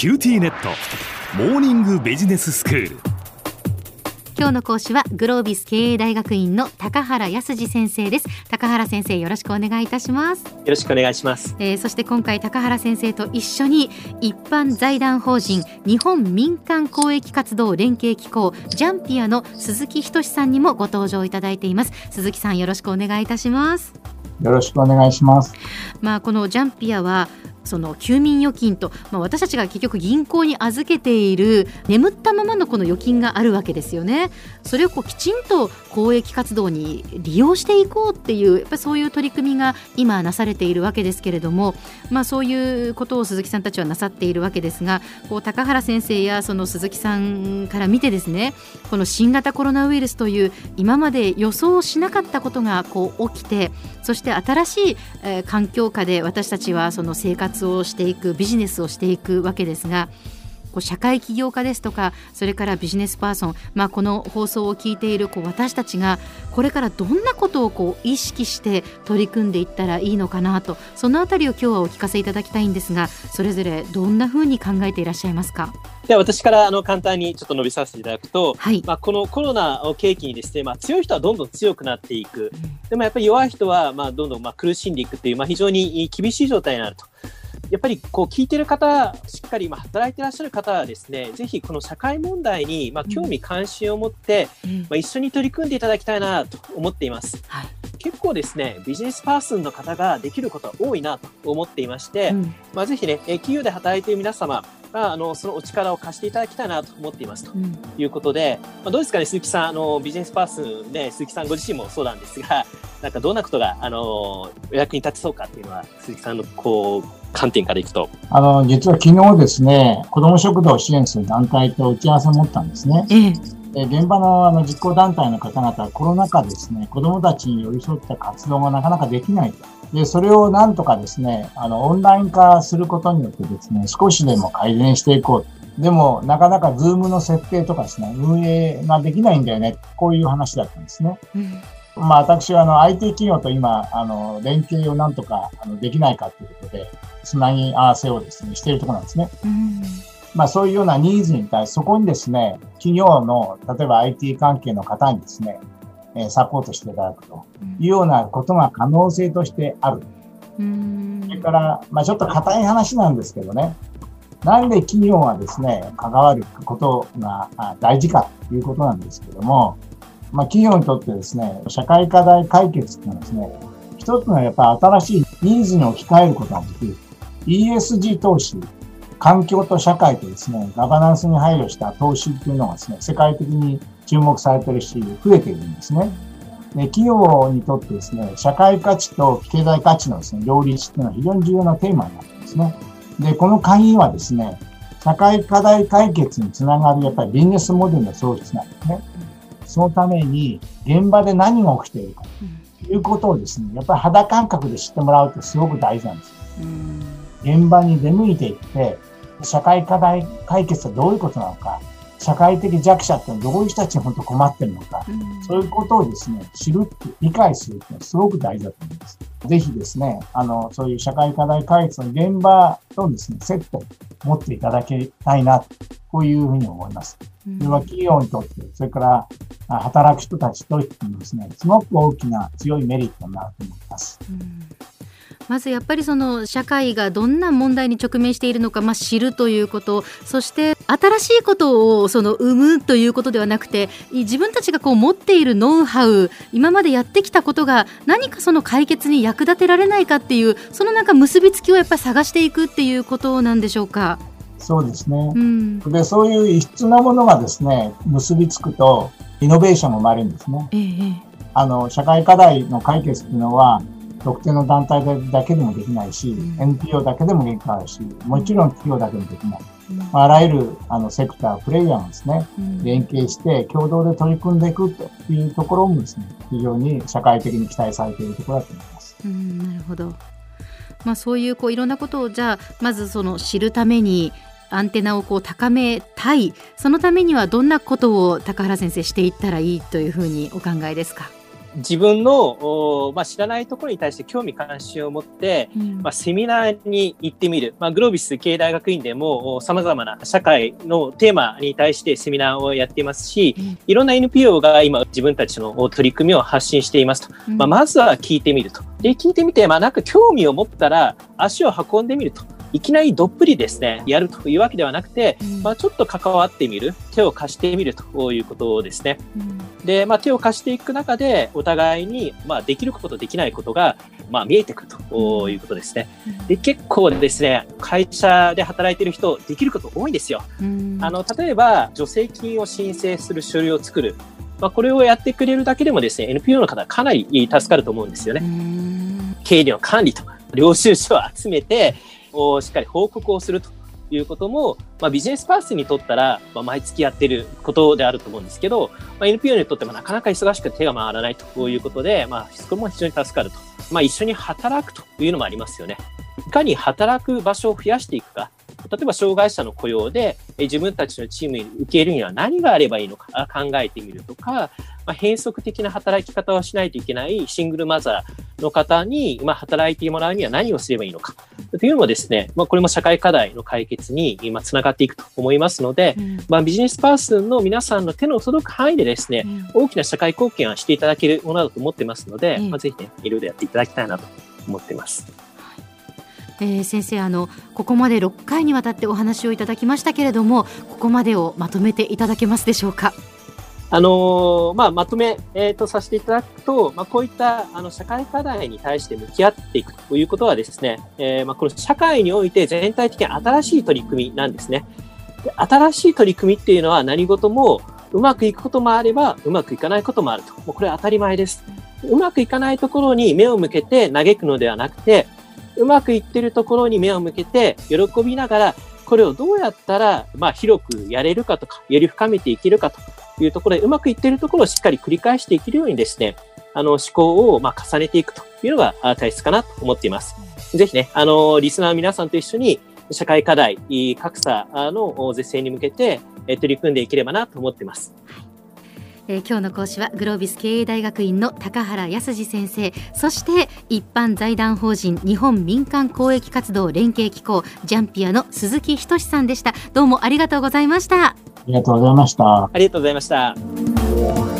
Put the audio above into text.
QTnet。モーニングビジネススクール。今日の講師はグロービス経営大学院の高原康二先生です。高原先生よろしくお願いいたします。よろしくお願いします、えー、そして今回高原先生と一緒に一般財団法人日本民間公益活動連携機構 JANPIA の鈴木仁さんにもご登場いただいています。鈴木さんよろしくお願いいたします。よろしくお願いします。まあこのジャンピアはその休眠預金と、まあ、私たちが結局銀行に預けている眠ったままのこの預金があるわけですよね。それをこうきちんと公益活動に利用していこうっていうやっぱそういう取り組みが今なされているわけですけれども、まあ、そういうことを鈴木さんたちはなさっているわけですがこう高原先生やその鈴木さんから見てですねこの新型コロナウイルスという今まで予想しなかったことがこう起きてそして新しい、えー、環境下で私たちはその生活をしていくビジネスをしていくわけですがこう社会起業家ですとかそれからビジネスパーソン、まあ、この放送を聞いているこう私たちがこれからどんなことをこう意識して取り組んでいったらいいのかなとそのあたりを今日はお聞かせいただきたいんですがそれぞれどんなふうに考えていらっしゃいますか？では私からあの簡単にちょっと述べさせていただくと、はい、まあ、このコロナを契機にですね、まあ、強い人はどんどん強くなっていく、でもやっぱり弱い人はまあどんどんまあ苦しんでいくという、まあ、非常に厳しい状態になると。やっぱりこう聞いてる方、しっかりま働いてらっしゃる方はですね、ぜひこの社会問題にま興味関心を持って、ま一緒に取り組んでいただきたいなと思っています。はい、結構ですね、ビジネスパーソンの方ができることは多いなと思っていまして、うん、まあ、ぜひね、企業で働いている皆様、まあ、あのそのお力を貸していただきたいなと思っていますということで、うん、まあ、どうですかね、鈴木さん、あのビジネスパーソンで、鈴木さんご自身もそうなんですが、なんかどんなことがあのお役に立ちそうかっていうのは、鈴木さんのこう観点からいくと。あの、実は昨日ですね、子ども食堂を支援する団体と打ち合わせを持ったんですね。ええ、現場のあの実行団体の方々はコロナ禍ですね、子どもたちに寄り添った活動がなかなかできないと。で、それをなんとかですね、あの、オンライン化することによってですね、少しでも改善していこう。でも、なかなかズームの設定とかですね、運営ができないんだよね。こういう話だったんですね。うんまあ、私はあの IT 企業と今、あの連携をなんとかあのできないかということで、つなぎ合わせをですね、しているところなんですね。うんまあ、そういうようなニーズに対して、そこにですね、企業の、例えば IT 関係の方にですね、えサポートしていただくというようなことが可能性としてある。うんそれから、まあ、ちょっと硬い話なんですけどね、なんで企業がですね、関わることが大事かということなんですけども、まあ、企業にとってですね、社会課題解決っていうのはですね、一つのやっぱり新しいニーズに置き換えることができる。ESG 投資、環境と社会とですね、ガバナンスに配慮した投資っていうのがですね、世界的に注目されてるし、増えているんですね。で企業にとってですね、社会価値と経済価値のですね、両立っていうのは非常に重要なテーマになってますね。で、この鍵はですね、社会課題解決につながるやっぱりビジネスモデルの創出なんですね。そのために現場で何が起きているかということをですね、やっぱり肌感覚で知ってもらうってすごく大事なんです。現場に出向いていって、社会課題解決はどういうことなのか、社会的弱者ってどういう人たちに本当困ってるのか、そういうことをですね、知るって、理解するってすごく大事だと思います。ぜひですね、あの、そういう社会課題解決の現場とですね、セット持っていただきたいな、こういうふうに思います。それは企業にとって、それから働く人たちとってもですね、すごく大きな強いメリットになると思います。まずやっぱりその社会がどんな問題に直面しているのか、まあ、知るということそして新しいことをその生むということではなくて自分たちがこう持っているノウハウ今までやってきたことが何かその解決に役立てられないかっていうそのなんか結びつきをやっぱり探していくっていうことなんでしょうか？そうですね。うん、で、そういう異質なものがですね、結びつくと、イノベーションも生まれるんですね。ええ、あの、社会課題の解決っていうのは、特定の団体だけでもできないし、うん、NPO だけでも限界あるし、もちろん企業だけでもできない。うん、あらゆるあのセクター、プレイヤーがですね、うん、連携して共同で取り組んでいくというところもですね、非常に社会的に期待されているところだと思います。うん、なるほど。まあ、そういうこういろんなことをじゃあまずその知るためにアンテナをこう高めたいそのためにはどんなことを高原先生していったらいいというふうにお考えですか？自分の、まあ、知らないところに対して興味関心を持って、うん、まあ、セミナーに行ってみる、まあ、グロービス経営大学院でもさまざまな社会のテーマに対してセミナーをやっていますし、うん、いろんな NPO が今自分たちの取り組みを発信していますと、うん、まあ、まずは聞いてみると。で聞いてみて、まあ、なんか興味を持ったら足を運んでみると。いきなりどっぷりですね、やるというわけではなくて、うん、まあ、ちょっと関わってみる、手を貸してみるということですね。うん、で、まあ、手を貸していく中で、お互いに、まあ、できること、できないことが、まあ、見えてくるということですね。で、結構ですね、会社で働いている人、できること多いんですよ。うん、あの、例えば、助成金を申請する書類を作る。まあ、これをやってくれるだけでもですね、NPO の方かなり助かると思うんですよね。経理の管理と領収書を集めて、をしっかり報告をするということも、まあ、ビジネスパースにとったら、まあ、毎月やってることであると思うんですけど、まあ、NPO にとってもなかなか忙しくて手が回らないということで、まあ、それも非常に助かると。まあ、一緒に働くというのもありますよね。いかに働く場所を増やしていくか。例えば障害者の雇用で自分たちのチームに受けるには何があればいいのか考えてみるとか、まあ、変則的な働き方をしないといけないシングルマザーの方に、まあ、働いてもらうには何をすればいいのかというのもですね、まあ、これも社会課題の解決に今つながっていくと思いますので、うん、まあ、ビジネスパーソンの皆さんの手の届く範囲でですね、うん、大きな社会貢献はしていただけるものだと思ってますので、うん、まあ、ぜひね、いろいろやっていただきたいなと思ってます。えー、先生あのここまで6回にわたってお話をいただきましたけれどもここまでをまとめていただけますでしょうか？あの、まあ、まとめ、えー、とさせていただくと、まあ、こういったあの社会課題に対して向き合っていくということはですね、えー、まあ、この社会において全体的に新しい取り組みなんですね。で新しい取り組みっていうのは何事もうまくいくこともあればうまくいかないこともあると。もうこれは当たり前です。うまくいかないところに目を向けて嘆くのではなくて、うまくいってるところに目を向けて、喜びながら、これをどうやったら、まあ、広くやれるかとか、より深めていけるかというところで、うまくいっているところをしっかり繰り返していけるようにですね、あの、思考を、ま、重ねていくというのが大切かなと思っています。ぜひね、あの、リスナーの皆さんと一緒に、社会課題、格差の是正に向けて取り組んでいければなと思っています。えー、今日の講師はグロービス経営大学院の高原康二先生。そして一般財団法人日本民間公益活動連携機構ジャンピアの鈴木仁さんでした。どうもありがとうございました。ありがとうございました。ありがとうございました